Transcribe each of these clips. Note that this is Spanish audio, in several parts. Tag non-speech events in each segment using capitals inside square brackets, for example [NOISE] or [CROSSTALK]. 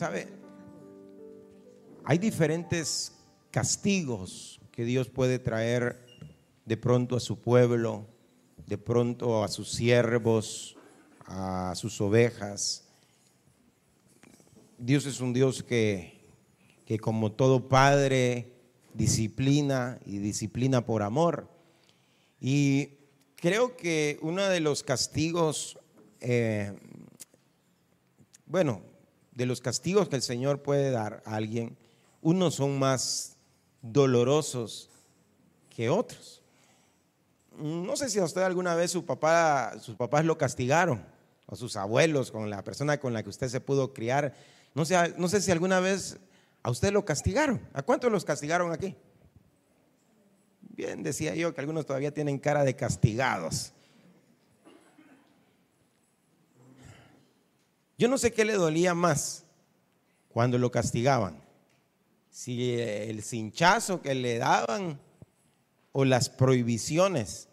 ¿Sabe? Hay diferentes castigos que Dios puede traer de pronto a su pueblo, de pronto a sus siervos, a sus ovejas. Dios es un Dios que, que como todo padre disciplina y disciplina por amor. Y creo que uno de los castigos, eh, bueno, de los castigos que el Señor puede dar a alguien, unos son más dolorosos que otros. No sé si a usted alguna vez su papá, sus papás lo castigaron, o sus abuelos, con la persona con la que usted se pudo criar. No sé, no sé si alguna vez a usted lo castigaron. ¿A cuántos los castigaron aquí? Bien, decía yo que algunos todavía tienen cara de castigados. Yo no sé qué le dolía más cuando lo castigaban si el cinchazo que le daban o las prohibiciones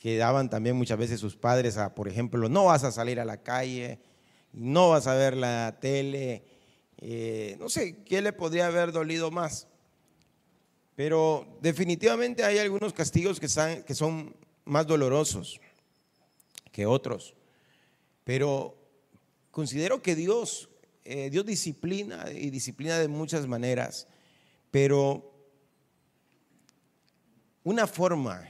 que daban también muchas veces sus padres por ejemplo, no vas a salir a la calle, no vas a ver la tele, eh, no sé qué le podría haber dolido más. Pero definitivamente hay algunos castigos que, que son más dolorosos que otros. Pero considero que Dios eh, Dios disciplina y disciplina de muchas maneras, pero una forma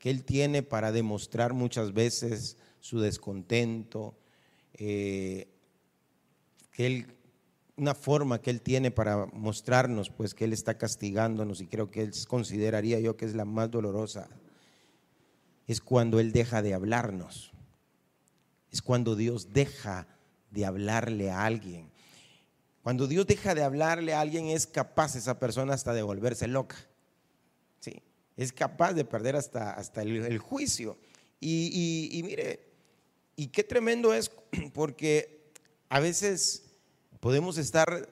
que Él tiene para demostrar muchas veces su descontento, eh, que Él, una forma que Él tiene para mostrarnos pues que Él está castigándonos y creo que Él consideraría yo que es la más dolorosa, es cuando Él deja de hablarnos, es cuando Dios deja de hablarle a alguien. Cuando Dios deja de hablarle a alguien, es capaz esa persona hasta de volverse loca. ¿sí? Es capaz de perder hasta, hasta el, juicio. Y, y, mire, y qué tremendo es, [CLEARS THROAT] porque a veces podemos estar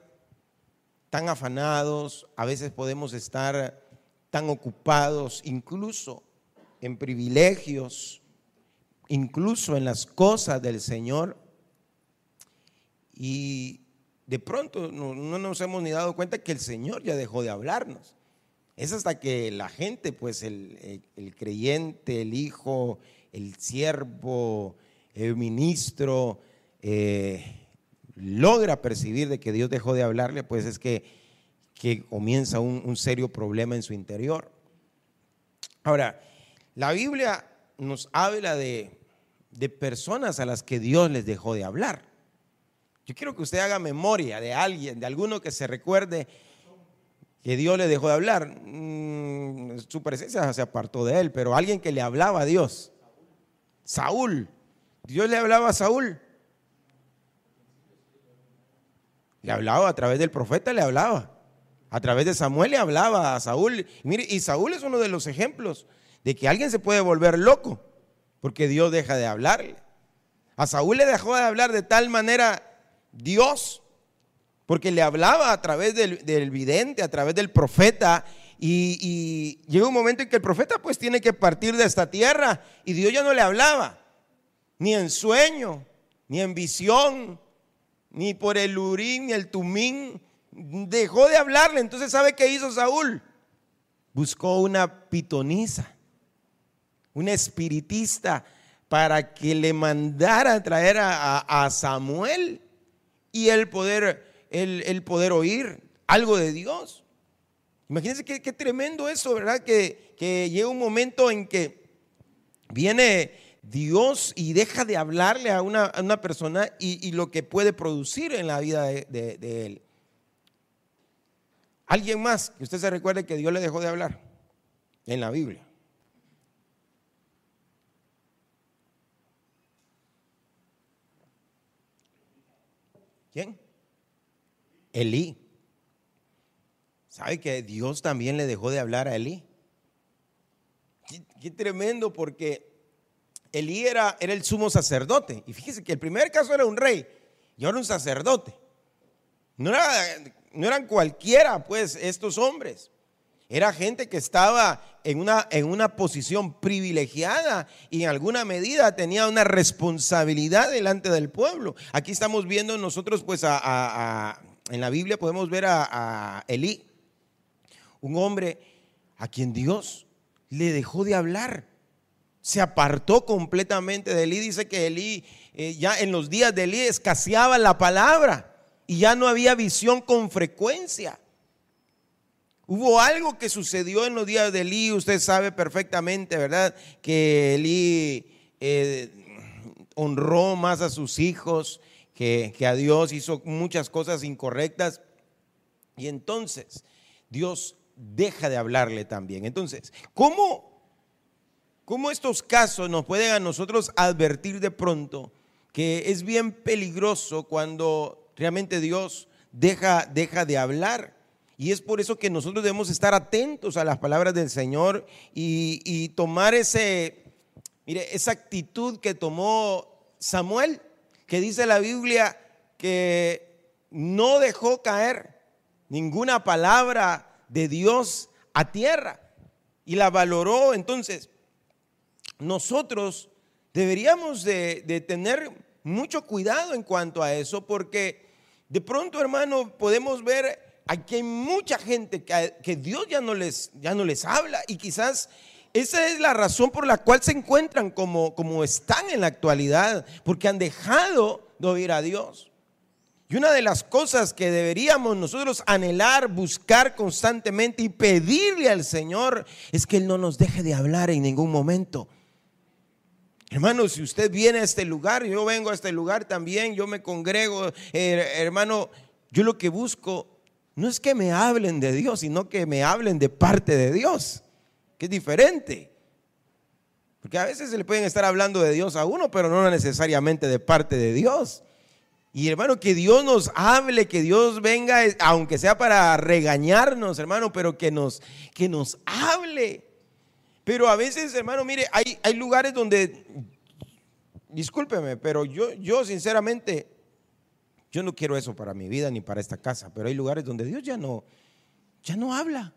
tan afanados, a veces podemos estar tan ocupados, incluso en privilegios, incluso en las cosas del Señor, y de pronto no, nos hemos ni dado cuenta que el Señor ya dejó de hablarnos. Es hasta que la gente, pues el, creyente, el hijo, el siervo, el ministro, eh, logra percibir de que Dios dejó de hablarle, pues es que, que comienza un, serio problema en su interior. Ahora, la Biblia nos habla de, de personas a las que Dios les dejó de hablar. Yo quiero que usted haga memoria de alguien, de alguno que se recuerde que Dios le dejó de hablar. Mm, su presencia se apartó de él, pero alguien que le hablaba a Dios. Saúl. Dios le hablaba a Saúl. Le hablaba a través del profeta, le hablaba. A través de Samuel le hablaba a Saúl. Y mire, y Saúl es uno de los ejemplos de que alguien se puede volver loco porque Dios deja de hablarle. A Saúl le dejó de hablar de tal manera Dios, porque le hablaba a través del, vidente, a través del profeta, y, y, llega un momento en que el profeta pues tiene que partir de esta tierra, y Dios ya no le hablaba, ni en sueño, ni en visión, ni por el urín, ni el tumín, dejó de hablarle. Entonces, ¿sabe qué hizo Saúl? Buscó una pitonisa, una espiritista, para que le mandara traer a Samuel y el poder, el, poder oír algo de Dios. Imagínense qué, tremendo eso, ¿verdad? Que, llega un momento en que viene Dios y deja de hablarle a una, persona y, lo que puede producir en la vida de, de, él. Alguien más que usted se recuerde que Dios le dejó de hablar en la Biblia. ¿Quién? Elí. ¿Sabe que Dios también le dejó de hablar a Elí? Qué, tremendo porque Elí era, era el sumo sacerdote. Y fíjese que el primer caso era un rey y ahora un sacerdote. No, no eran cualquiera, pues, estos hombres. Era gente que estaba en una, en una posición privilegiada y en alguna medida tenía una responsabilidad delante del pueblo. Aquí estamos viendo nosotros, pues, a, en la Biblia podemos ver a, Elí, un hombre a quien Dios le dejó de hablar. Se apartó completamente de Elí. Dice que Elí, eh, ya en los días de Elí, escaseaba la palabra y ya no había visión con frecuencia. Hubo algo que sucedió en los días de Elí, usted sabe perfectamente, ¿verdad? Que Elí eh, honró más a sus hijos que, a Dios, hizo muchas cosas incorrectas. Y entonces Dios deja de hablarle también. Entonces, ¿cómo, cómo estos casos nos pueden a nosotros advertir de pronto que es bien peligroso cuando realmente Dios deja, deja de hablar? Y es por eso que nosotros debemos estar atentos a las palabras del Señor y, tomar ese, mire, esa actitud que tomó Samuel, que dice la Biblia que no dejó caer ninguna palabra de Dios a tierra y la valoró. Entonces, nosotros deberíamos de, tener mucho cuidado en cuanto a eso, porque de pronto, hermano, podemos ver aquí hay mucha gente que, Dios ya no, les, ya no les habla y quizás esa es la razón por la cual se encuentran como, como están en la actualidad, porque han dejado de oír a Dios. Y una de las cosas que deberíamos nosotros anhelar, buscar constantemente y pedirle al Señor es que Él no nos deje de hablar en ningún momento. Hermano, si usted viene a este lugar, yo vengo a este lugar también, yo me congrego, eh, hermano, yo lo que busco no es que me hablen de Dios, sino que me hablen de parte de Dios, que es diferente. Porque a veces se le pueden estar hablando de Dios a uno, pero no necesariamente de parte de Dios. Y hermano, que Dios nos hable, que Dios venga, aunque sea para regañarnos, hermano, pero que nos, que nos hable. Pero a veces, hermano, mire, hay, hay lugares donde, discúlpeme, pero yo, yo sinceramente yo no quiero eso para mi vida ni para esta casa, pero hay lugares donde Dios ya no, ya no habla.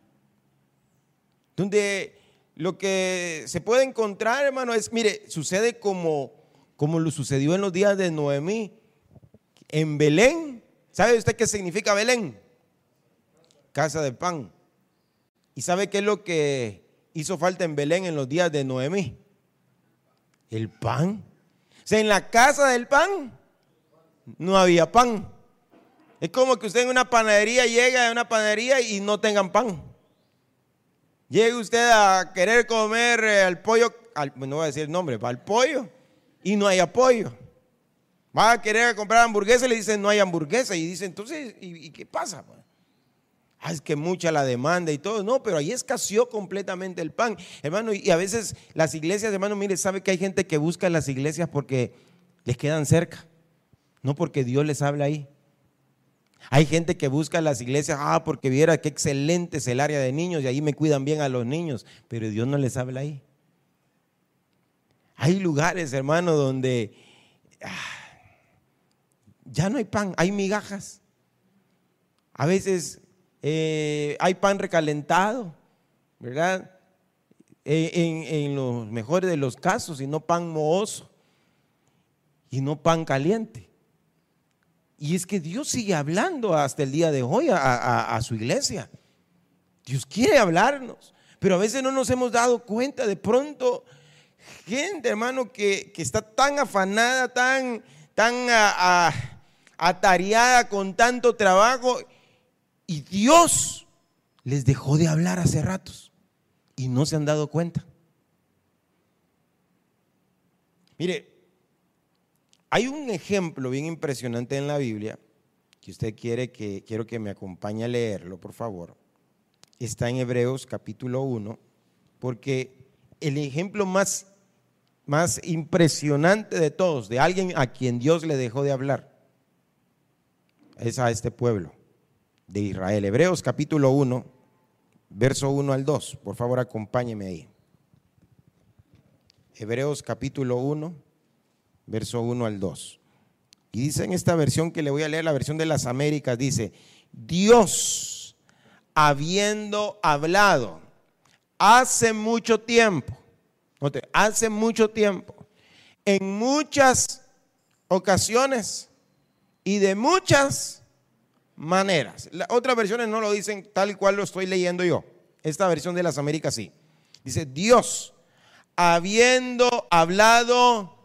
Donde lo que se puede encontrar, hermano, es, mire, sucede como, como lo sucedió en los días de Noemí. En Belén, ¿sabe usted qué significa Belén? Casa de pan. ¿Y sabe qué es lo que hizo falta en Belén en los días de Noemí? El pan. O sea, en la casa del pan no había pan. Es como que usted en una panadería llega a una panadería y no tengan pan. Llegue usted a querer comer eh, el pollo, no voy a decir el nombre, al pollo y no hay apoyo. Va a querer comprar hamburguesa y le dicen no hay hamburguesa. Y dice, entonces, ¿y, qué pasa? Ah, es que mucha la demanda y todo. No, pero ahí escaseó completamente el pan. Hermano, y a veces las iglesias, hermano, mire, sabe que hay gente que busca las iglesias porque les quedan cerca. No porque Dios les habla ahí. Hay gente que busca las iglesias, ah, porque viera qué excelente es el área de niños y ahí me cuidan bien a los niños, pero Dios no les habla ahí. Hay lugares, hermano, donde ah, ya no hay pan, hay migajas. A veces eh, hay pan recalentado, ¿verdad? Eh, en, en, los mejores de los casos, y no pan mohoso, y no pan caliente. Y es que Dios sigue hablando hasta el día de hoy a, su iglesia. Dios quiere hablarnos, pero a veces no nos hemos dado cuenta de pronto. Gente, hermano, que, está tan afanada, tan, tan atareada con tanto trabajo, y Dios les dejó de hablar hace ratos y no se han dado cuenta. Mire, hay un ejemplo bien impresionante en la Biblia que usted quiere que quiero que me acompañe a leerlo, por favor. Está en Hebreos capítulo 1, porque el ejemplo más más impresionante de todos, de alguien a quien Dios le dejó de hablar. es a este pueblo de Israel. Hebreos capítulo 1, verso 1 al 2. Por favor, acompáñeme ahí. Hebreos capítulo 1, verso 1 al 2. Y dice en esta versión que le voy a leer, la versión de las Américas, dice, Dios, habiendo hablado hace mucho tiempo, hace mucho tiempo, en muchas ocasiones y de muchas maneras. Las otras versiones no lo dicen tal y cual lo estoy leyendo yo. Esta versión de las Américas sí. Dice, Dios, habiendo hablado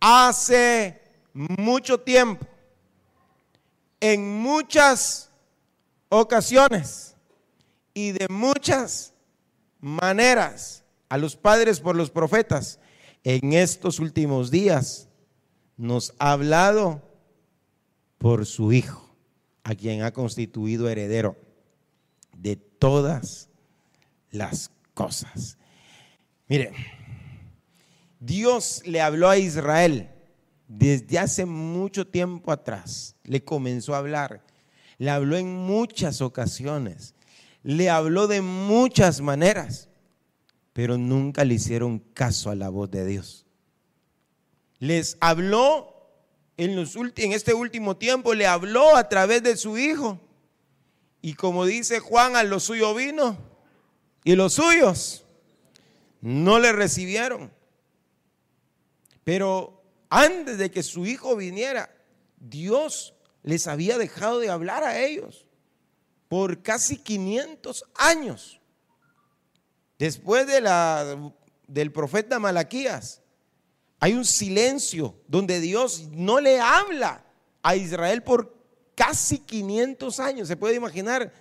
hace mucho tiempo, en muchas ocasiones y de muchas maneras a los padres por los profetas, en estos últimos días nos ha hablado por su Hijo, a quien ha constituido heredero de todas las cosas. Mire, Dios le habló a Israel desde hace mucho tiempo atrás. Le comenzó a hablar. Le habló en muchas ocasiones. Le habló de muchas maneras. Pero nunca le hicieron caso a la voz de Dios. Les habló en, los en este último tiempo, le habló a través de su hijo. Y como dice Juan, a lo suyo vino. Y los suyos no le recibieron. Pero antes de que su hijo viniera, Dios les había dejado de hablar a ellos por casi 500 años. Después de la, del profeta Malaquías, hay un silencio donde Dios no le habla a Israel por casi 500 años. ¿Se puede imaginar?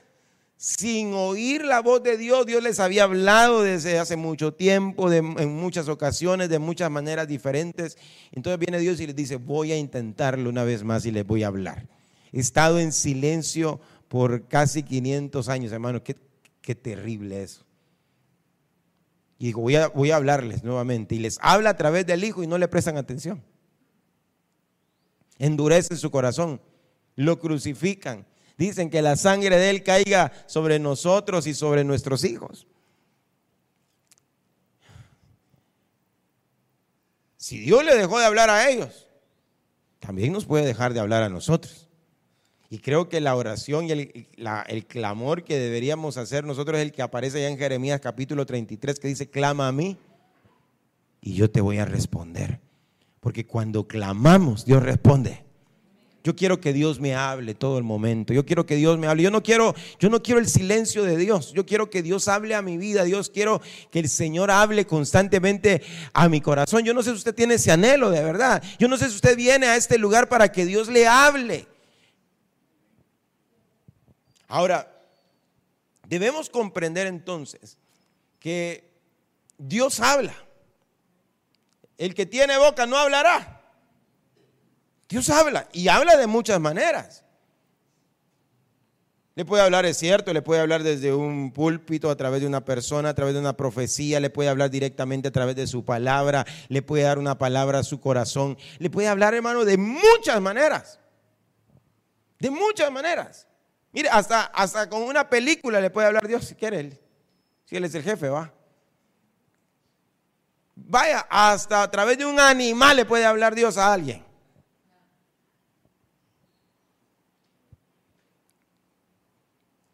Sin oír la voz de Dios, Dios les había hablado desde hace mucho tiempo, en muchas ocasiones, de muchas maneras diferentes. Entonces viene Dios y les dice, voy a intentarlo una vez más y les voy a hablar. He estado en silencio por casi 500 años, hermano, qué, qué terrible eso. Y digo, voy a, voy a hablarles nuevamente. Y les habla a través del Hijo y no le prestan atención. Endurecen su corazón, lo crucifican dicen que la sangre de Él caiga sobre nosotros y sobre nuestros hijos. Si Dios le dejó de hablar a ellos, también nos puede dejar de hablar a nosotros. Y creo que la oración y el, clamor que deberíamos hacer nosotros es el que aparece ya en Jeremías capítulo 33, que dice, clama a mí y yo te voy a responder. Porque cuando clamamos, Dios responde. Yo quiero que Dios me hable todo el momento. Yo quiero que Dios me hable. Yo no quiero, yo no quiero el silencio de Dios. Yo quiero que Dios hable a mi vida. Dios quiero que el Señor hable constantemente a mi corazón. Yo no sé si usted tiene ese anhelo de verdad. Yo no sé si usted viene a este lugar para que Dios le hable. Ahora, debemos comprender entonces que Dios habla. El que tiene boca no hablará. Dios habla y habla de muchas maneras. Le puede hablar, es cierto, le puede hablar desde un púlpito, a través de una persona, a través de una profecía, le puede hablar directamente a través de su palabra, le puede dar una palabra a su corazón, le puede hablar, hermano, de muchas maneras. De muchas maneras. Mire, hasta, hasta con una película le puede hablar Dios si quiere. Si él es el jefe, va. Vaya, hasta a través de un animal le puede hablar Dios a alguien.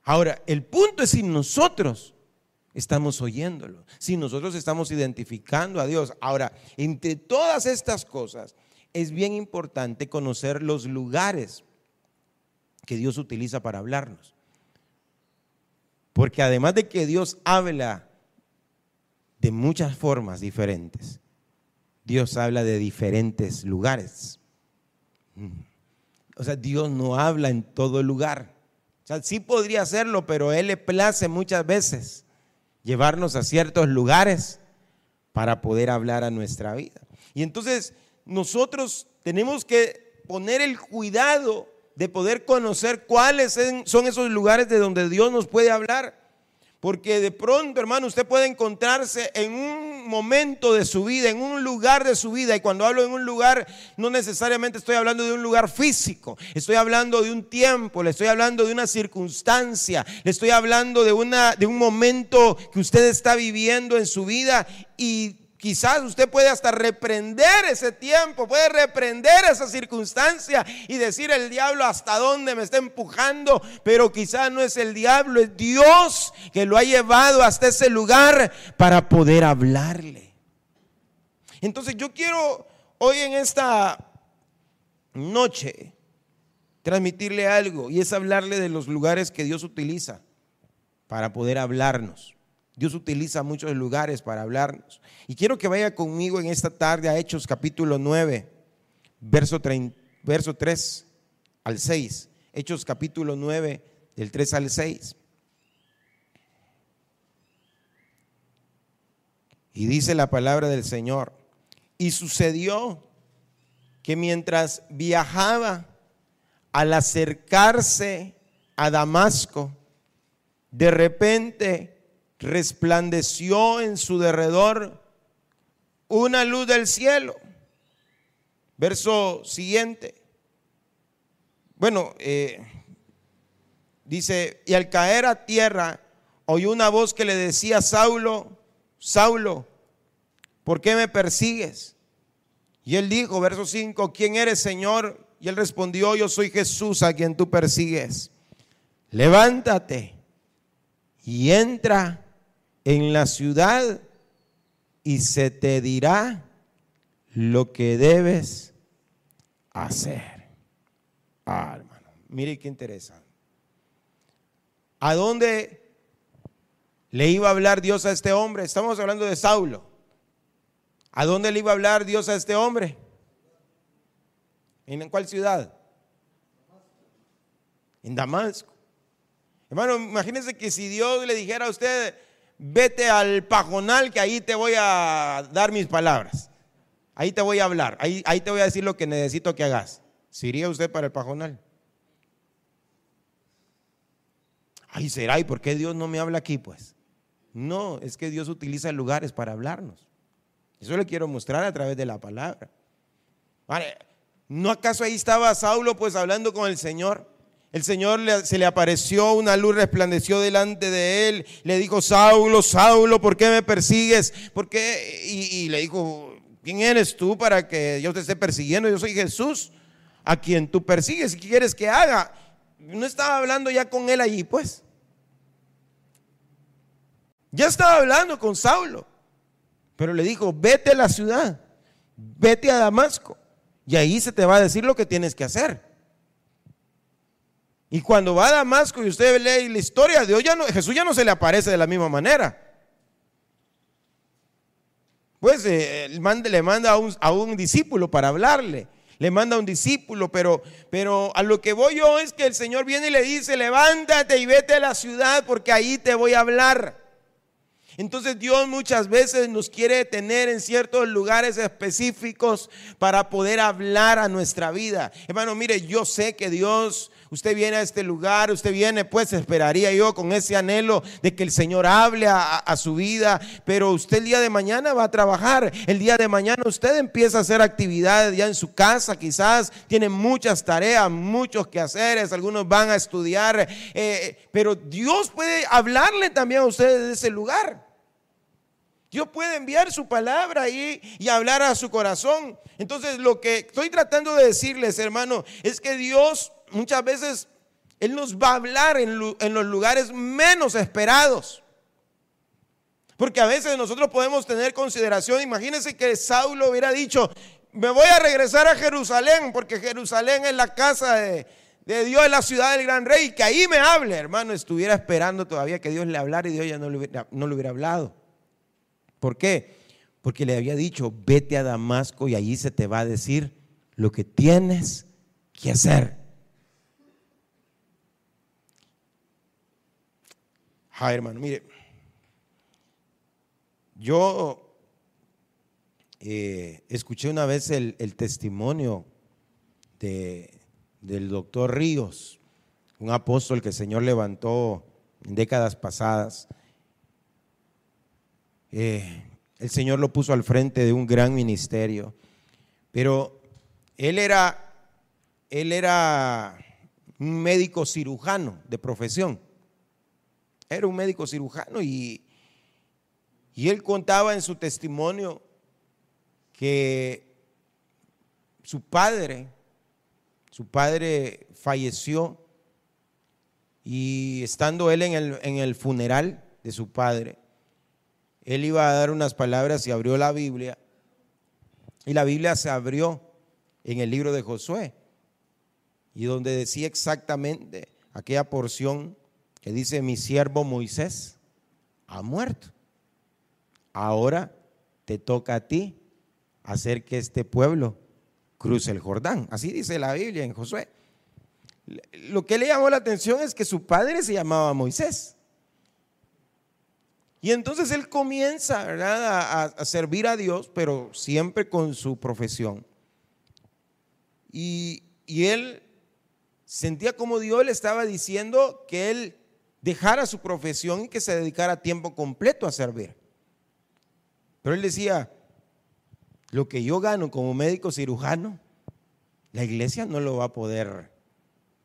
Ahora, el punto es si nosotros estamos oyéndolo, si nosotros estamos identificando a Dios. Ahora, entre todas estas cosas, es bien importante conocer los lugares que Dios utiliza para hablarnos. Porque además de que Dios habla de muchas formas diferentes, Dios habla de diferentes lugares. O sea, Dios no habla en todo lugar. O sea, sí podría hacerlo, pero Él le place muchas veces llevarnos a ciertos lugares para poder hablar a nuestra vida. Y entonces nosotros tenemos que poner el cuidado de poder conocer cuáles son esos lugares de donde Dios nos puede hablar. Porque de pronto, hermano, usted puede encontrarse en un momento de su vida, en un lugar de su vida. Y cuando hablo en un lugar, no necesariamente estoy hablando de un lugar físico, estoy hablando de un tiempo, le estoy hablando de una circunstancia, le estoy hablando de, una, de un momento que usted está viviendo en su vida y Quizás usted puede hasta reprender ese tiempo, puede reprender esa circunstancia y decir el diablo hasta dónde me está empujando, pero quizás no es el diablo, es Dios que lo ha llevado hasta ese lugar para poder hablarle. Entonces yo quiero hoy en esta noche transmitirle algo y es hablarle de los lugares que Dios utiliza para poder hablarnos. Dios utiliza muchos lugares para hablarnos. Y quiero que vaya conmigo en esta tarde a Hechos capítulo 9, verso, 3 al 6. Hechos capítulo 9, del 3 al 6. Y dice la palabra del Señor. Y sucedió que mientras viajaba al acercarse a Damasco, de repente resplandeció en su derredor una luz del cielo. Verso siguiente. Bueno, eh, dice, y al caer a tierra, oyó una voz que le decía, Saulo, Saulo, ¿por qué me persigues? Y él dijo, verso 5, ¿quién eres, Señor? Y él respondió, yo soy Jesús a quien tú persigues. Levántate y entra en la ciudad y se te dirá lo que debes hacer. Ah, hermano, mire qué interesante. ¿A dónde le iba a hablar Dios a este hombre? Estamos hablando de Saulo. ¿A dónde le iba a hablar Dios a este hombre? ¿En cuál ciudad? En Damasco. Hermano, imagínense que si Dios le dijera a usted, vete al pajonal que ahí te voy a dar mis palabras. Ahí te voy a hablar, ahí, ahí te voy a decir lo que necesito que hagas. ¿Se iría usted para el pajonal? Ay, será, ¿y por qué Dios no me habla aquí? Pues no, es que Dios utiliza lugares para hablarnos. Eso le quiero mostrar a través de la palabra. Vale, ¿no acaso ahí estaba Saulo pues hablando con el Señor? El Señor se le apareció, una luz resplandeció delante de él, le dijo, Saulo, Saulo, ¿por qué me persigues? ¿Por qué? Y, le dijo, ¿quién eres tú para que yo te esté persiguiendo? Yo soy Jesús, a quien tú persigues. ¿Qué quieres que haga? No estaba hablando ya con él allí, pues. Ya estaba hablando con Saulo, pero le dijo, vete a la ciudad, vete a Damasco, y ahí se te va a decir lo que tienes que hacer. Y cuando va a Damasco y usted lee la historia de Dios, ya no, Jesús ya no se le aparece de la misma manera. Pues eh, le manda a un, a un, discípulo para hablarle. Le manda a un discípulo, pero, pero a lo que voy yo es que el Señor viene y le dice, levántate y vete a la ciudad porque ahí te voy a hablar. Entonces Dios muchas veces nos quiere tener en ciertos lugares específicos para poder hablar a nuestra vida. Hermano, mire, yo sé que Dios Usted viene a este lugar, usted viene, pues esperaría yo con ese anhelo de que el Señor hable a, su vida, pero usted el día de mañana va a trabajar, el día de mañana usted empieza a hacer actividades ya en su casa, quizás tiene muchas tareas, muchos quehaceres, algunos van a estudiar, eh, pero Dios puede hablarle también a usted de ese lugar. Dios puede enviar su palabra ahí y hablar a su corazón. Entonces, lo que estoy tratando de decirles, hermano, es que Dios muchas veces Él nos va a hablar en, los lugares menos esperados. Porque a veces nosotros podemos tener consideración, imagínense que Saulo hubiera dicho, me voy a regresar a Jerusalén, porque Jerusalén es la casa de, Dios, es la ciudad del gran rey, que ahí me hable, hermano, estuviera esperando todavía que Dios le hablara y Dios ya no le hubiera hablado. ¿Por qué? Porque le había dicho, vete a Damasco y allí se te va a decir lo que tienes que hacer. Ay, hermano, mire, yo eh, escuché una vez el, testimonio de, del doctor Ríos, un apóstol que el Señor levantó en décadas pasadas. Eh, el Señor lo puso al frente de un gran ministerio. Pero él era, él era un médico cirujano de profesión. Era un médico cirujano y, y él contaba en su testimonio que su padre, su padre falleció y estando él en el, en el funeral de su padre, él iba a dar unas palabras y abrió la Biblia. Y la Biblia se abrió en el libro de Josué. Y donde decía exactamente aquella porción que dice, mi siervo Moisés ha muerto. Ahora te toca a ti hacer que este pueblo cruce el Jordán. Así dice la Biblia en Josué. Lo que le llamó la atención es que su padre se llamaba Moisés. Y entonces él comienza A, servir a Dios, pero siempre con su profesión. Y, y él sentía como Dios le estaba diciendo que él dejara su profesión y que se dedicara tiempo completo a servir. Pero él decía, lo que yo gano como médico cirujano, la iglesia no lo va a poder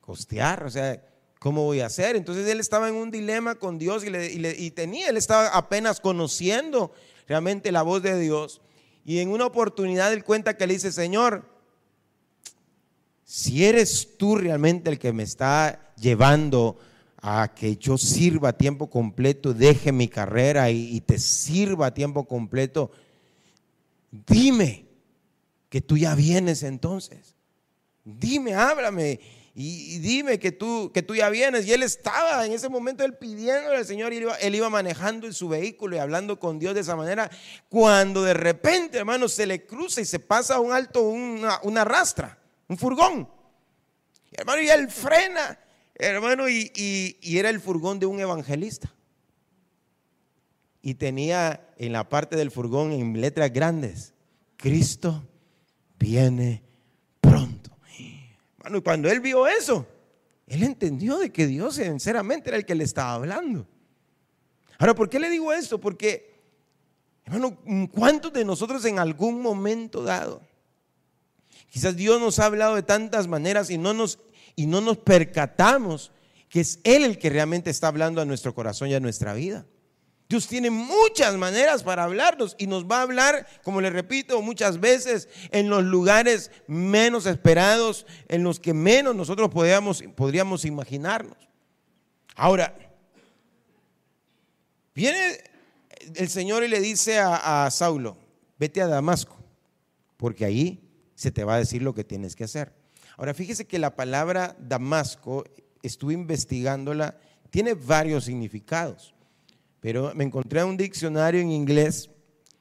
costear. O sea, ¿cómo voy a hacer? Entonces él estaba en un dilema con Dios y, tenía, él estaba apenas conociendo realmente la voz de Dios. Y en una oportunidad él cuenta que le dice, Señor, si eres tú realmente el que me está llevando a que yo sirva a tiempo completo, deje mi carrera y, y te sirva a tiempo completo, dime que tú ya vienes entonces. Dime, háblame y, dime que tú, que tú ya vienes. Y él estaba en ese momento, él pidiéndole al Señor, y él iba, manejando en su vehículo y hablando con Dios de esa manera, cuando de repente, hermano, se le cruza y se pasa a un alto una, una rastra, un furgón. hermano, y él frena, hermano, y, y era el furgón de un evangelista. Y tenía en la parte del furgón en letras grandes, Cristo viene y cuando él vio eso, él entendió de que Dios sinceramente era el que le estaba hablando. Ahora, ¿por qué le digo esto? Porque, hermano, ¿cuántos de nosotros en algún momento dado, quizás Dios nos ha hablado de tantas maneras y no nos, y no nos percatamos que es Él el que realmente está hablando a nuestro corazón y a nuestra vida? Dios tiene muchas maneras para hablarnos y nos va a hablar, como le repito, muchas veces en los lugares menos esperados, en los que menos nosotros podríamos, podríamos imaginarnos. Ahora, viene el Señor y le dice a, a Saulo, vete a Damasco, porque ahí se te va a decir lo que tienes que hacer. Ahora, fíjese que la palabra Damasco, estuve investigándola, tiene varios significados. Pero me encontré un diccionario en inglés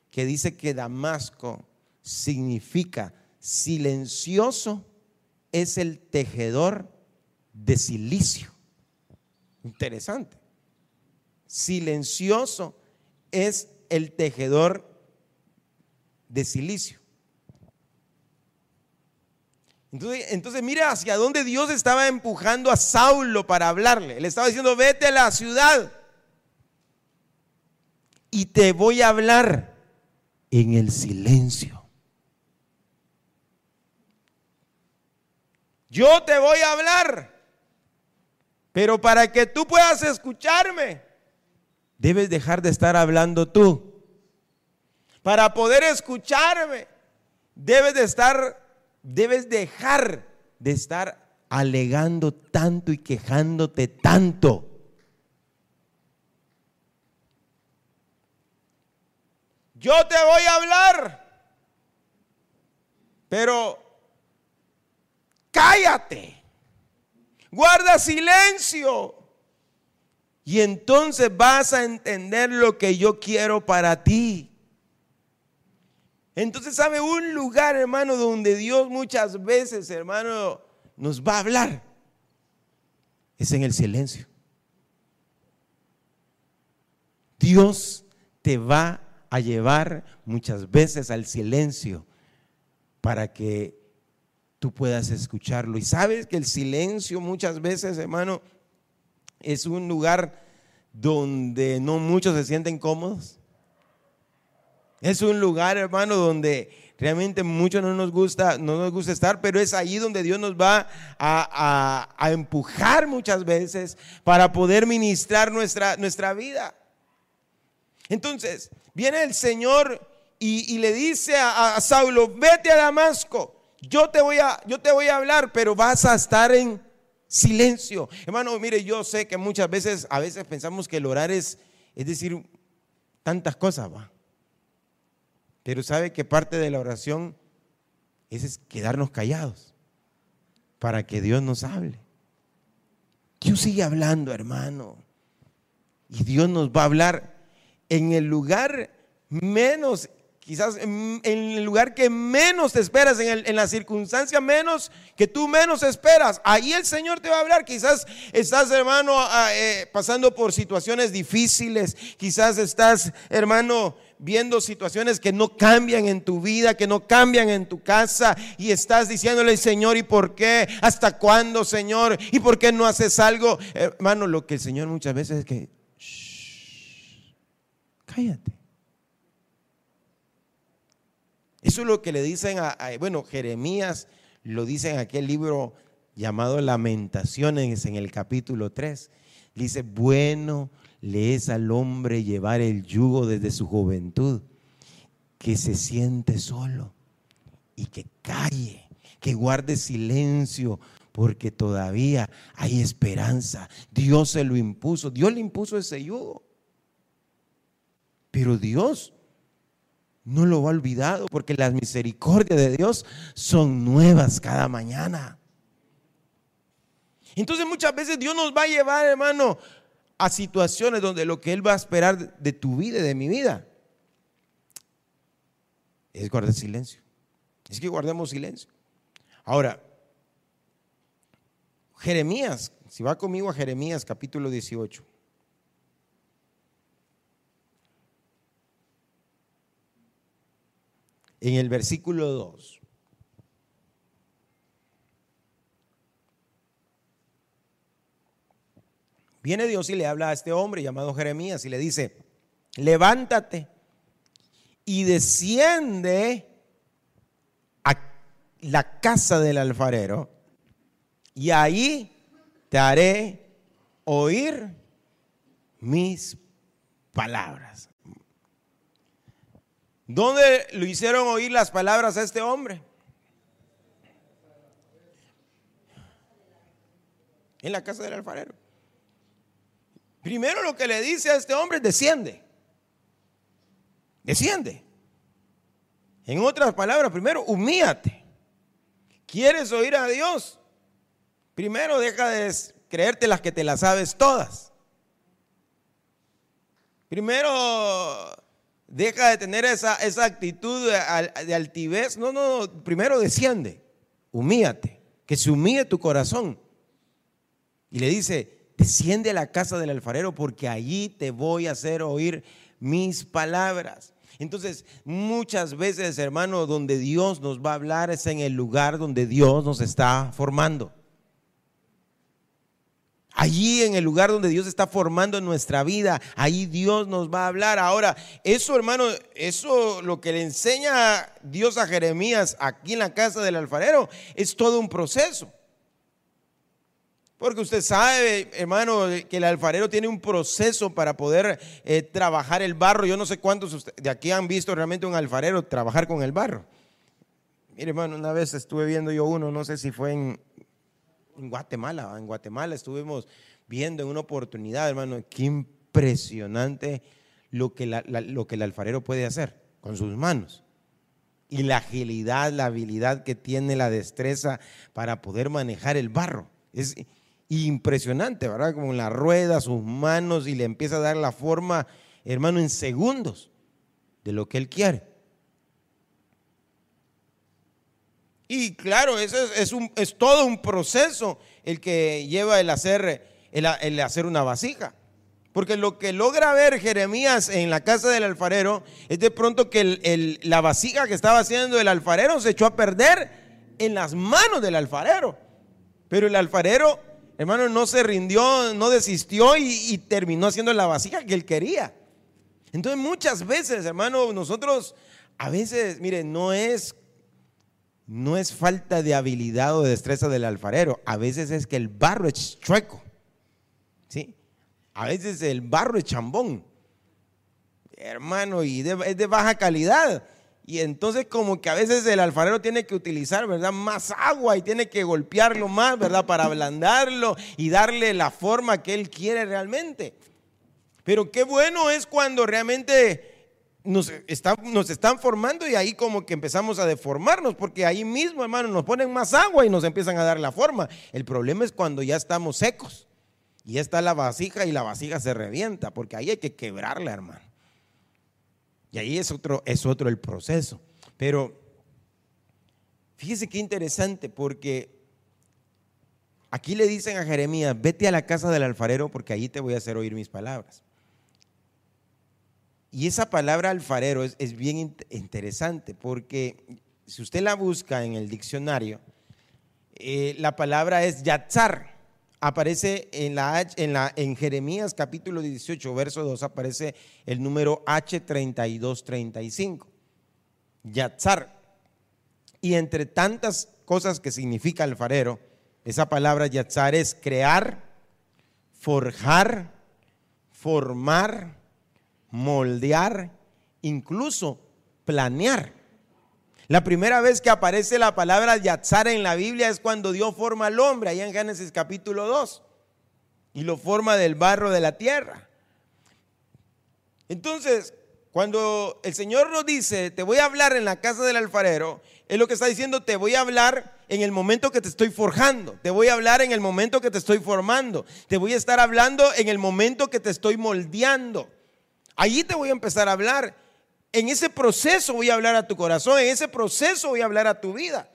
que dice que Damasco significa silencioso es el tejedor de silicio. Interesante. Silencioso es el tejedor de silicio. Entonces, entonces mira hacia dónde Dios estaba empujando a Saulo para hablarle. Le estaba diciendo, vete a la ciudad y te voy a hablar en el silencio. Yo te voy a hablar, pero para que tú puedas escucharme, debes dejar de estar hablando tú. Para poder escucharme, debes de estar, debes dejar de estar alegando tanto y quejándote tanto. Yo te voy a hablar, pero cállate, guarda silencio. Y entonces vas a entender lo que yo quiero para ti. Entonces, ¿sabe un lugar, hermano, donde Dios muchas veces, hermano, nos va a hablar? Es en el silencio. Dios te va a llevar muchas veces al silencio para que tú puedas escucharlo. Y sabes que el silencio muchas veces, hermano, es un lugar donde no muchos se sienten cómodos. Es un lugar, hermano, donde realmente mucho no nos gusta, no nos gusta estar, pero es ahí donde Dios nos va a, empujar muchas veces para poder ministrar nuestra, nuestra vida. Entonces, viene el Señor y, le dice a, a, Saulo, vete a Damasco, yo te, voy a, yo te voy a hablar, pero vas a estar en silencio. Hermano, mire, yo sé que muchas veces, a veces pensamos que el orar es, es decir, tantas cosas, va. Pero sabe que parte de la oración es quedarnos callados para que Dios nos hable. Dios sigue hablando, hermano. Y Dios nos va a hablar en el lugar menos, quizás en, el lugar que menos te esperas, en, en, la circunstancia menos que tú menos esperas. Ahí el Señor te va a hablar. Quizás estás, hermano, eh, pasando por situaciones difíciles. Quizás estás, hermano, viendo situaciones que no cambian en tu vida, que no cambian en tu casa y estás diciéndole, Señor, ¿y por qué? ¿Hasta cuándo, Señor? ¿Y por qué no haces algo? Hermano, lo que el Señor muchas veces es que, Eso es lo que le dicen a, bueno, Jeremías lo dice en aquel libro llamado Lamentaciones en el capítulo 3. Dice, bueno le es al hombre llevar el yugo desde su juventud, que se siente solo y que calle, que guarde silencio, porque todavía hay esperanza. Dios se lo impuso, Dios le impuso ese yugo. Pero Dios no lo ha olvidado, porque las misericordias de Dios son nuevas cada mañana. Entonces muchas veces Dios nos va a llevar, hermano, a situaciones donde lo que Él va a esperar de tu vida y de mi vida es guardar silencio. Es que guardemos silencio. Ahora, Jeremías, si va conmigo a Jeremías capítulo 18. En el versículo 2. Viene Dios y le habla a este hombre llamado Jeremías y le dice, levántate y desciende a la casa del alfarero y ahí te haré oír mis palabras. ¿Dónde lo hicieron oír las palabras a este hombre? En la casa del alfarero. Primero lo que le dice a este hombre, desciende. Desciende. En otras palabras, primero, humíate. ¿Quieres oír a Dios? Primero deja de creerte las que te las sabes todas. Primero deja de tener esa, esa actitud de, altivez. No, no, primero desciende. Humíate. Que se humíe tu corazón. Y le dice, desciende a la casa del alfarero porque allí te voy a hacer oír mis palabras. Entonces, muchas veces, hermano, donde Dios nos va a hablar es en el lugar donde Dios nos está formando. Allí en el lugar donde Dios está formando nuestra vida, ahí Dios nos va a hablar. Ahora, eso hermano, eso lo que le enseña Dios a Jeremías aquí en la casa del alfarero es todo un proceso. Porque usted sabe, hermano, que el alfarero tiene un proceso para poder eh, trabajar el barro. Yo no sé cuántos de aquí han visto realmente un alfarero trabajar con el barro. Mire, hermano, una vez estuve viendo yo uno, no sé si fue en, Guatemala. En Guatemala estuvimos viendo en una oportunidad, hermano, qué impresionante lo que, lo que el alfarero puede hacer con sus manos. Y la agilidad, la habilidad que tiene, la destreza para poder manejar el barro. Es impresionante, ¿verdad? Como la rueda, sus manos y le empieza a dar la forma, hermano, en segundos de lo que él quiere. Y claro, eso es, un, es todo un proceso el que lleva el hacer, el, hacer una vasija. Porque lo que logra ver Jeremías en la casa del alfarero es de pronto que la vasija que estaba haciendo el alfarero se echó a perder en las manos del alfarero. Pero el alfarero Hermano, no se rindió, no desistió y, terminó haciendo la vasija que él quería. Entonces muchas veces, hermano, nosotros a veces, mire, no es no es falta de habilidad o de destreza del alfarero, a veces es que el barro es chueco. ¿Sí? A veces el barro es chambón. Hermano, y es de baja calidad. Y entonces como que a veces el alfarero tiene que utilizar, ¿verdad? Más agua y tiene que golpearlo más, ¿verdad? Para ablandarlo y darle la forma que él quiere realmente. Pero qué bueno es cuando realmente nos, nos están formando y ahí como que empezamos a deformarnos, porque ahí mismo, hermano, nos ponen más agua y nos empiezan a dar la forma. El problema es cuando ya estamos secos y está la vasija y la vasija se revienta, porque ahí hay que quebrarla, hermano. Y ahí es otro, es otro el proceso. Pero fíjese qué interesante, porque aquí le dicen a Jeremías, vete a la casa del alfarero porque ahí te voy a hacer oír mis palabras. Y esa palabra alfarero es, bien interesante porque si usted la busca en el diccionario, eh, la palabra es yatzar aparece en, la, en, la, en Jeremías capítulo 18, verso 2, aparece el número H3235, Yatzar. Y entre tantas cosas que significa alfarero, esa palabra Yatzar es crear, forjar, formar, moldear, incluso planear. La primera vez que aparece la palabra Yatzar en la Biblia es cuando Dios forma al hombre, allá en Génesis capítulo 2, y lo forma del barro de la tierra. Entonces, cuando el Señor nos dice, te voy a hablar en la casa del alfarero, es lo que está diciendo, te voy a hablar en el momento que te estoy forjando, te voy a hablar en el momento que te estoy formando, te voy a estar hablando en el momento que te estoy moldeando. Allí te voy a empezar a hablar en ese proceso voy a hablar a tu corazón, en ese proceso voy a hablar a tu vida.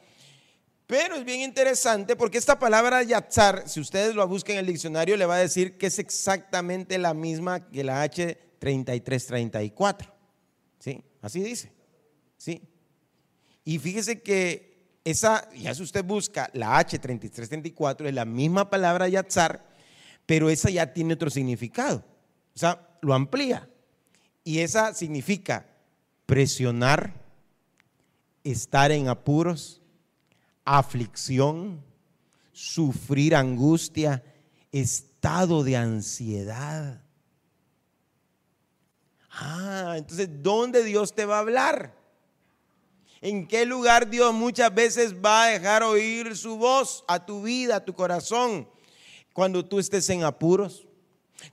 Pero es bien interesante porque esta palabra yatzar, si ustedes lo buscan en el diccionario, le va a decir que es exactamente la misma que la H3334. ¿Sí? Así dice. ¿Sí? Y fíjese que esa, ya si usted busca la H3334, es la misma palabra yatzar, pero esa ya tiene otro significado. O sea, lo amplía. Y esa significa presionar, estar en apuros, aflicción, sufrir angustia, estado de ansiedad. Ah, entonces, ¿dónde Dios te va a hablar? ¿En qué lugar Dios muchas veces va a dejar oír su voz a tu vida, a tu corazón? Cuando tú estés en apuros,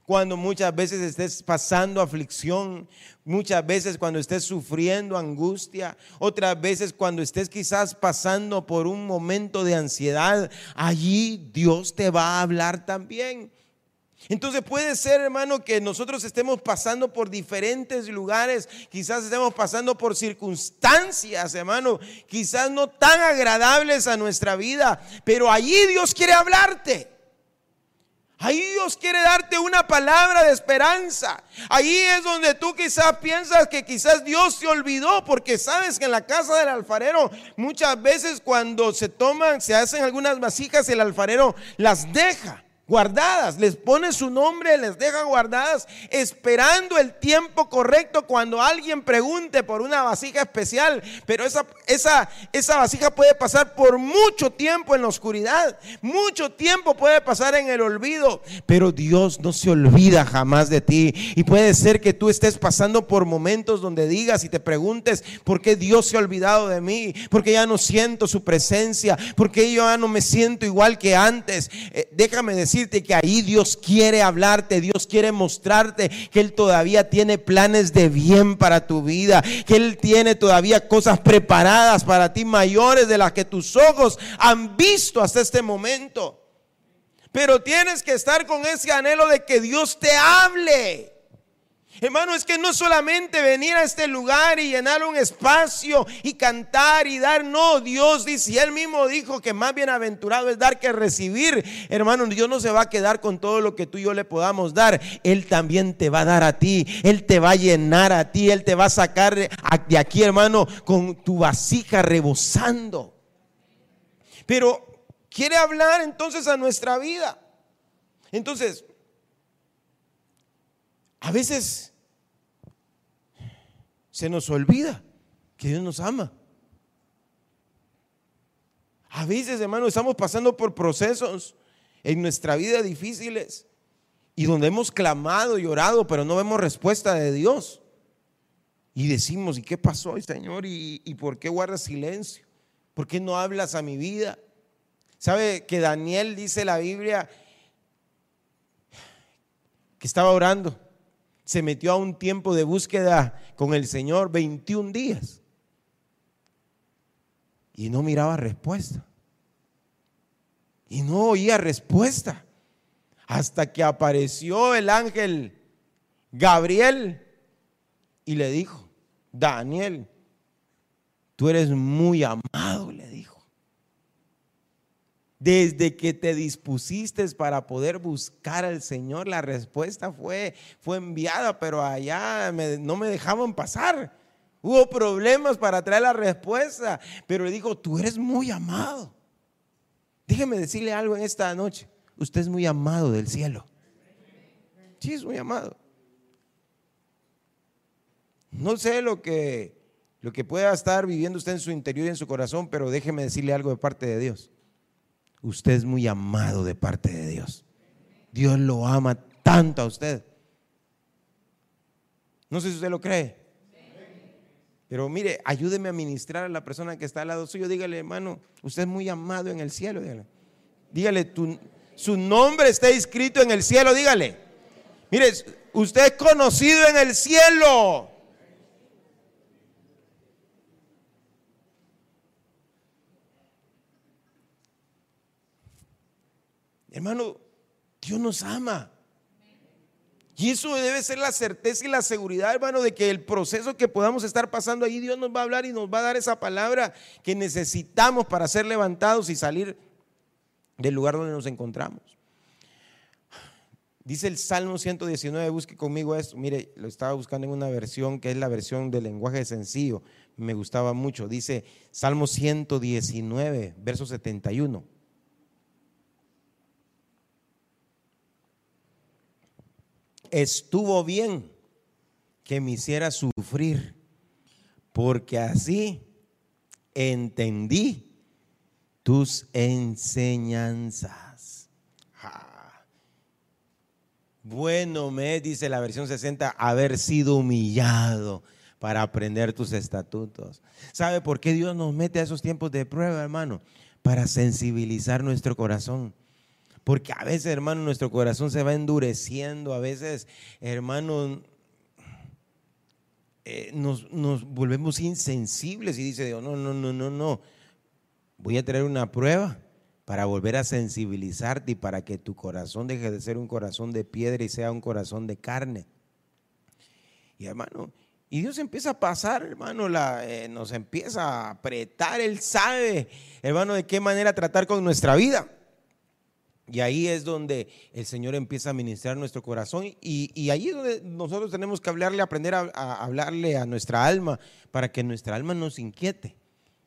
cuando muchas veces estés pasando aflicción, muchas veces cuando estés sufriendo angustia, otras veces cuando estés quizás pasando por un momento de ansiedad, allí Dios te va a hablar también. Entonces puede ser, hermano, que nosotros estemos pasando por diferentes lugares, quizás estemos pasando por circunstancias, hermano, quizás no tan agradables a nuestra vida, pero allí Dios quiere hablarte. Ahí Dios quiere darte una palabra de esperanza. Ahí es donde tú quizás piensas que quizás Dios se olvidó, porque sabes que en la casa del alfarero muchas veces cuando se toman, se hacen algunas vasijas, el alfarero las deja guardadas, les pone su nombre, les deja guardadas, esperando el tiempo correcto cuando alguien pregunte por una vasija especial. Pero esa, esa, esa vasija puede pasar por mucho tiempo en la oscuridad, mucho tiempo puede pasar en el olvido, pero Dios no se olvida jamás de ti. Y puede ser que tú estés pasando por momentos donde digas y te preguntes, ¿por qué Dios se ha olvidado de mí? Porque ya no siento su presencia, porque yo ya no me siento igual que antes. Eh, déjame decir que ahí Dios quiere hablarte, Dios quiere mostrarte que Él todavía tiene planes de bien para tu vida, que Él tiene todavía cosas preparadas para ti mayores de las que tus ojos han visto hasta este momento. Pero tienes que estar con ese anhelo de que Dios te hable. Hermano, es que no solamente venir a este lugar y llenar un espacio y cantar y dar, no, Dios dice, y él mismo dijo que más bienaventurado es dar que recibir. Hermano, Dios no se va a quedar con todo lo que tú y yo le podamos dar. Él también te va a dar a ti, Él te va a llenar a ti, Él te va a sacar de aquí, hermano, con tu vasija rebosando. Pero quiere hablar entonces a nuestra vida. Entonces, a veces se nos olvida que Dios nos ama. A veces, hermano, estamos pasando por procesos en nuestra vida difíciles y donde hemos clamado y orado, pero no vemos respuesta de Dios. Y decimos, ¿y qué pasó, Señor? ¿Y, y por qué guardas silencio? ¿Por qué no hablas a mi vida? ¿Sabe que Daniel dice la Biblia que estaba orando? Se metió a un tiempo de búsqueda con el Señor 21 días y no miraba respuesta. Y no oía respuesta. Hasta que apareció el ángel Gabriel y le dijo, Daniel, tú eres muy amado. Desde que te dispusiste para poder buscar al Señor, la respuesta fue, fue enviada, pero allá no me dejaban pasar. Hubo problemas para traer la respuesta, pero le dijo, tú eres muy amado. Déjeme decirle algo en esta noche. Usted es muy amado del cielo. Sí, es muy amado. No sé lo que, lo que pueda estar viviendo usted en su interior y en su corazón, pero déjeme decirle algo de parte de Dios. Usted es muy amado de parte de Dios. Dios lo ama tanto a usted. No sé si usted lo cree. Pero mire, ayúdeme a ministrar a la persona que está al lado suyo. Dígale, hermano, usted es muy amado en el cielo. Dígale, dígale su nombre está escrito en el cielo. Dígale, mire, usted es conocido en el cielo. Hermano, Dios nos ama. Y eso debe ser la certeza y la seguridad, hermano, de que el proceso que podamos estar pasando ahí, Dios nos va a hablar y nos va a dar esa palabra que necesitamos para ser levantados y salir del lugar donde nos encontramos. Dice el Salmo 119, busque conmigo esto. Mire, lo estaba buscando en una versión que es la versión del lenguaje sencillo. Me gustaba mucho. Dice Salmo 119, verso 71. Estuvo bien que me hiciera sufrir, porque así entendí tus enseñanzas. Bueno me dice la versión 60, haber sido humillado para aprender tus estatutos. ¿Sabe por qué Dios nos mete a esos tiempos de prueba, hermano? Para sensibilizar nuestro corazón porque a veces, hermano, nuestro corazón se va endureciendo, a veces, hermano, eh, nos, volvemos insensibles y dice Dios, no, no, no, no, no, voy a traer una prueba para volver a sensibilizarte y para que tu corazón deje de ser un corazón de piedra y sea un corazón de carne. Y hermano, y Dios empieza a pasar, hermano, la, eh, nos empieza a apretar, Él sabe, hermano, de qué manera tratar con nuestra vida. Y ahí es donde el Señor empieza a ministrar nuestro corazón y, ahí es donde nosotros tenemos que hablarle, aprender a, hablarle a nuestra alma para que nuestra alma nos inquiete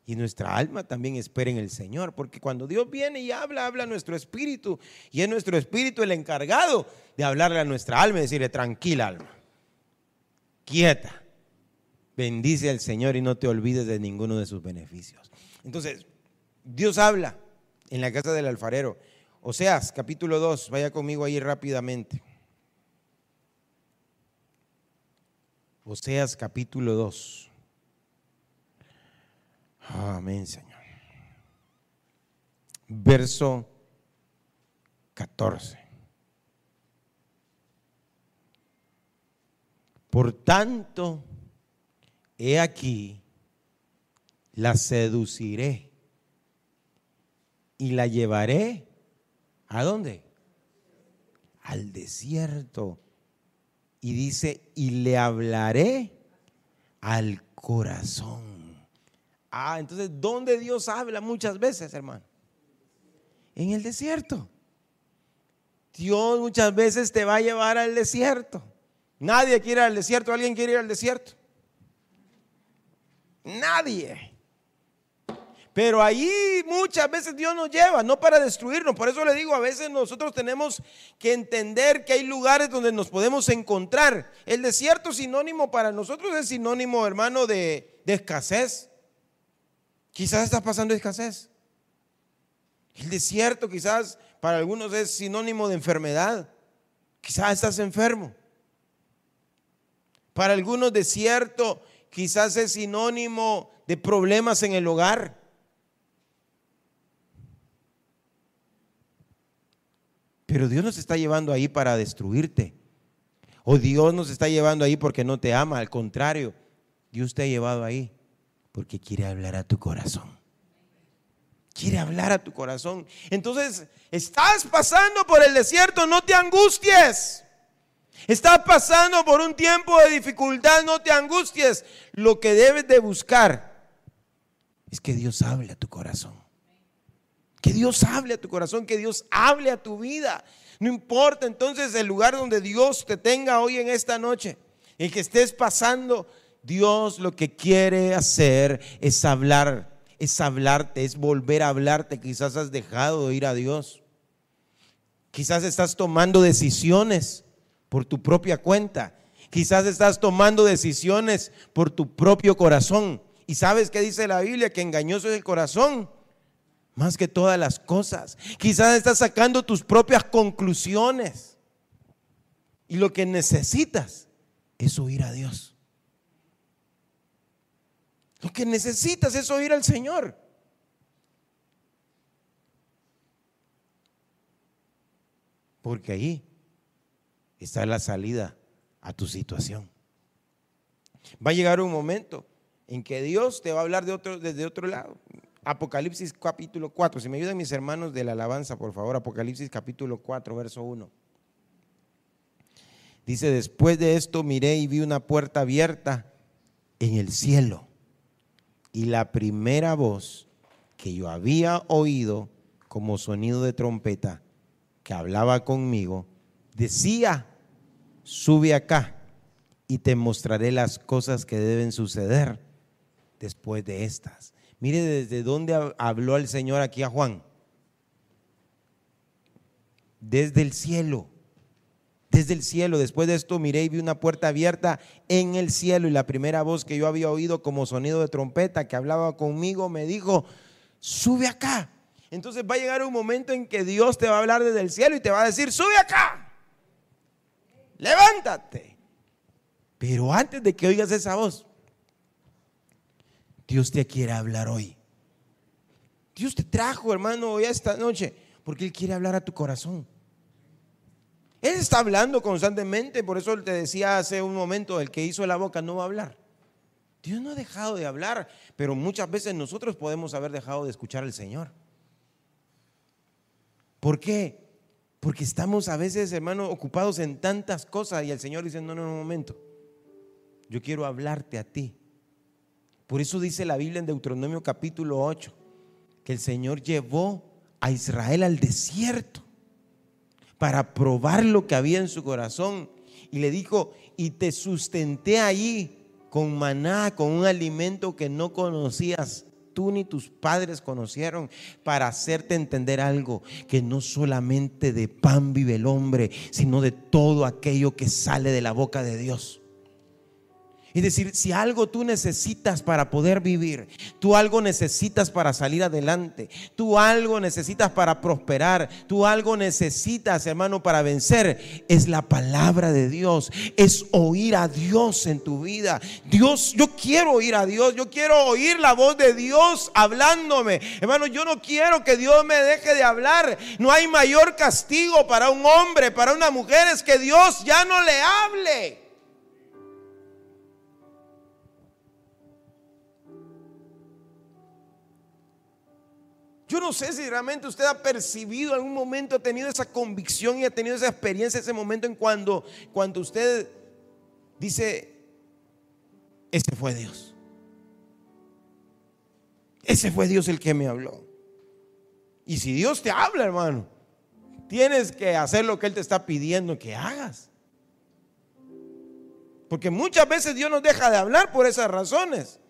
y nuestra alma también espere en el Señor, porque cuando Dios viene y habla, habla nuestro espíritu y es nuestro espíritu el encargado de hablarle a nuestra alma y decirle, tranquila alma, quieta, bendice al Señor y no te olvides de ninguno de sus beneficios. Entonces, Dios habla en la casa del alfarero Oseas, capítulo 2, vaya conmigo ahí rápidamente. Oseas, capítulo 2. Amén, Señor. Verso 14. Por tanto, he aquí, la seduciré y la llevaré ¿A dónde? Al desierto. Y dice, y le hablaré al corazón. Ah, entonces, ¿dónde Dios habla muchas veces, hermano? En el desierto. Dios muchas veces te va a llevar al desierto. Nadie quiere ir al desierto. ¿Alguien quiere ir al desierto? Nadie. Pero ahí muchas veces Dios nos lleva, no para destruirnos. Por eso le digo, a veces nosotros tenemos que entender que hay lugares donde nos podemos encontrar. El desierto sinónimo para nosotros es sinónimo, hermano, de, de escasez. Quizás estás pasando escasez. El desierto quizás para algunos es sinónimo de enfermedad. Quizás estás enfermo. Para algunos desierto quizás es sinónimo de problemas en el hogar. Pero Dios nos está llevando ahí para destruirte. O Dios nos está llevando ahí porque no te ama. Al contrario, Dios te ha llevado ahí porque quiere hablar a tu corazón. Quiere hablar a tu corazón. Entonces, estás pasando por el desierto, no te angusties. Estás pasando por un tiempo de dificultad, no te angusties. Lo que debes de buscar es que Dios hable a tu corazón. Que Dios hable a tu corazón, que Dios hable a tu vida. No importa entonces el lugar donde Dios te tenga hoy en esta noche, el que estés pasando, Dios lo que quiere hacer es hablar, es hablarte, es volver a hablarte. Quizás has dejado de oír a Dios. Quizás estás tomando decisiones por tu propia cuenta. Quizás estás tomando decisiones por tu propio corazón. ¿Y sabes qué dice la Biblia? Que engañoso es el corazón más que todas las cosas. Quizás estás sacando tus propias conclusiones. Y lo que necesitas es oír a Dios. Lo que necesitas es oír al Señor. Porque ahí está la salida a tu situación. Va a llegar un momento en que Dios te va a hablar de otro, desde otro lado. Apocalipsis capítulo 4. Si me ayudan mis hermanos de la alabanza, por favor. Apocalipsis capítulo 4, verso 1. Dice, después de esto miré y vi una puerta abierta en el cielo. Y la primera voz que yo había oído como sonido de trompeta que hablaba conmigo, decía, sube acá y te mostraré las cosas que deben suceder después de estas. Mire desde dónde habló el Señor aquí a Juan. Desde el cielo. Desde el cielo. Después de esto miré y vi una puerta abierta en el cielo y la primera voz que yo había oído como sonido de trompeta que hablaba conmigo me dijo, sube acá. Entonces va a llegar un momento en que Dios te va a hablar desde el cielo y te va a decir, sube acá. Levántate. Pero antes de que oigas esa voz, Dios te quiere hablar hoy. Dios te trajo, hermano, hoy esta noche, porque Él quiere hablar a tu corazón. Él está hablando constantemente, por eso te decía hace un momento, el que hizo la boca no va a hablar. Dios no ha dejado de hablar, pero muchas veces nosotros podemos haber dejado de escuchar al Señor. ¿Por qué? Porque estamos a veces, hermano, ocupados en tantas cosas y el Señor dice, no, no, no, un momento. Yo quiero hablarte a ti. Por eso dice la Biblia en Deuteronomio capítulo 8, que el Señor llevó a Israel al desierto para probar lo que había en su corazón. Y le dijo, y te sustenté ahí con maná, con un alimento que no conocías tú ni tus padres conocieron, para hacerte entender algo, que no solamente de pan vive el hombre, sino de todo aquello que sale de la boca de Dios. Es decir, si algo tú necesitas para poder vivir, tú algo necesitas para salir adelante, tú algo necesitas para prosperar, tú algo necesitas, hermano, para vencer, es la palabra de Dios, es oír a Dios en tu vida. Dios, yo quiero oír a Dios, yo quiero oír la voz de Dios hablándome. Hermano, yo no quiero que Dios me deje de hablar. No hay mayor castigo para un hombre, para una mujer, es que Dios ya no le hable. Yo no sé si realmente usted ha percibido en algún momento, ha tenido esa convicción y ha tenido esa experiencia, ese momento en cuando, cuando usted dice, ese fue Dios. Ese fue Dios el que me habló. Y si Dios te habla, hermano, tienes que hacer lo que Él te está pidiendo que hagas. Porque muchas veces Dios nos deja de hablar por esas razones.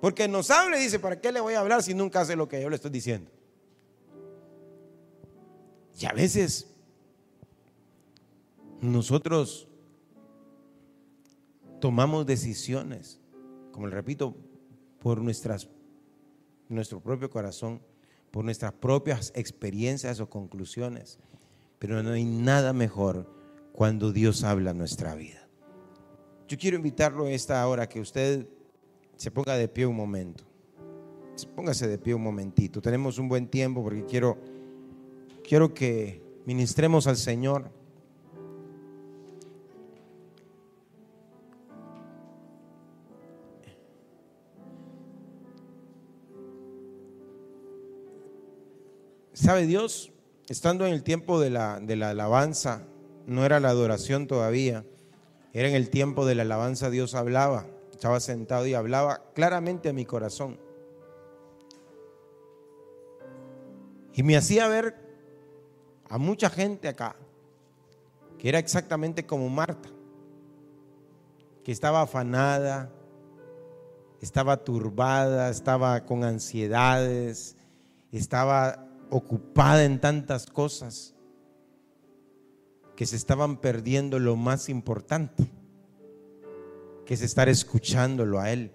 Porque nos habla y dice, ¿para qué le voy a hablar si nunca hace lo que yo le estoy diciendo? Y a veces nosotros tomamos decisiones, como le repito, por nuestro propio corazón, por nuestras propias experiencias o conclusiones. Pero no hay nada mejor cuando Dios habla nuestra vida. Yo quiero invitarlo a esta hora que usted se ponga de pie un momento. Póngase de pie un momentito. Tenemos un buen tiempo porque quiero, quiero que ministremos al Señor. ¿Sabe Dios? Estando en el tiempo de la, de la alabanza, no era la adoración todavía, era en el tiempo de la alabanza Dios hablaba, estaba sentado y hablaba claramente a mi corazón. Y me hacía ver a mucha gente acá, que era exactamente como Marta, que estaba afanada, estaba turbada, estaba con ansiedades, estaba ocupada en tantas cosas que se estaban perdiendo lo más importante, que es estar escuchándolo a Él,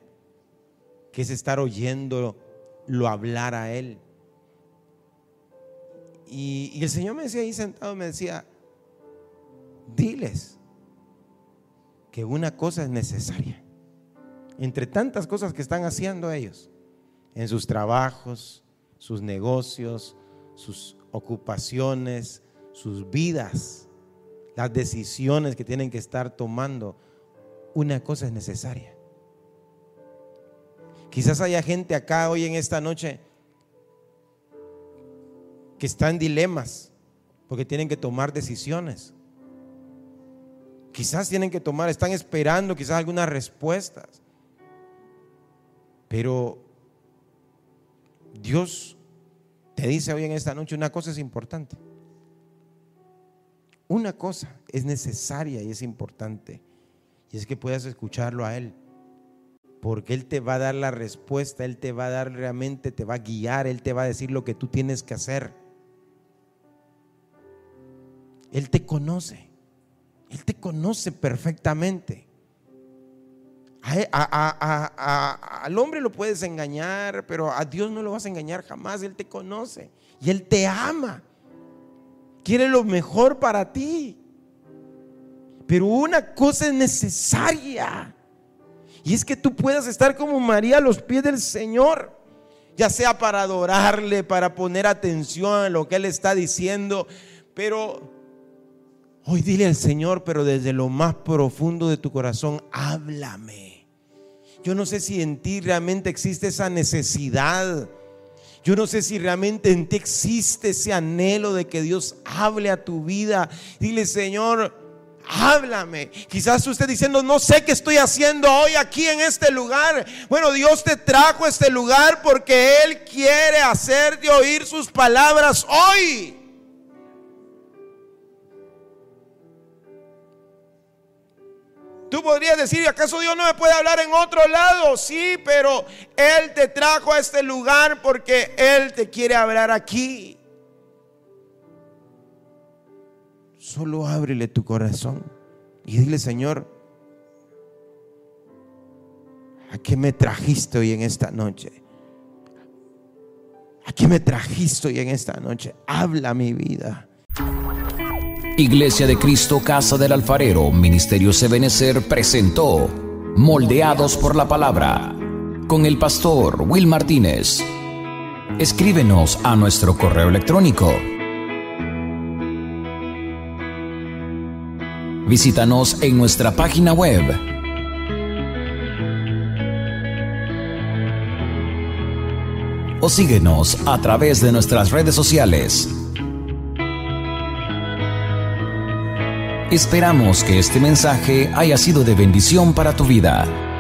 que es estar oyéndolo hablar a Él. Y, el Señor me decía ahí sentado, me decía, diles que una cosa es necesaria. Entre tantas cosas que están haciendo ellos, en sus trabajos, sus negocios, sus ocupaciones, sus vidas, las decisiones que tienen que estar tomando, una cosa es necesaria. Quizás haya gente acá hoy en esta noche que está en dilemas porque tienen que tomar decisiones. Quizás tienen que tomar, están esperando quizás algunas respuestas. Pero Dios te dice hoy en esta noche una cosa es importante. Una cosa es necesaria y es importante. Y es que puedas escucharlo a Él. Porque Él te va a dar la respuesta, Él te va a dar realmente, te va a guiar, Él te va a decir lo que tú tienes que hacer. Él te conoce. Él te conoce perfectamente. al hombre lo puedes engañar, pero a Dios no lo vas a engañar jamás. Él te conoce y Él te ama. Quiere lo mejor para ti. Pero una cosa es necesaria. Y es que tú puedas estar como María a los pies del Señor. Ya sea para adorarle, para poner atención a lo que Él está diciendo. Pero Hoy dile al Señor, pero desde lo más profundo de tu corazón, háblame. Yo no sé si en ti realmente existe esa necesidad. Yo no sé si realmente en ti existe ese anhelo de que Dios hable a tu vida. Dile, Señor, háblame. Quizás usted diciendo, no sé qué estoy haciendo hoy aquí en este lugar. Bueno, Dios te trajo a este lugar porque Él quiere hacerte oír sus palabras hoy. Tú podrías decir, ¿acaso Dios no me puede hablar en otro lado? Sí, pero Él te trajo a este lugar porque Él te quiere hablar aquí. Solo ábrele tu corazón y dile, Señor, ¿a qué me trajiste hoy en esta noche? ¿A qué me trajiste hoy en esta noche? Habla mi vida. Iglesia de Cristo Casa del Alfarero, Ministerio Sebenecer presentó Moldeados por la Palabra con el pastor Will Martínez. Escríbenos a nuestro correo electrónico. Visítanos en nuestra página web o síguenos a través de nuestras redes sociales. Esperamos que este mensaje haya sido de bendición para tu vida.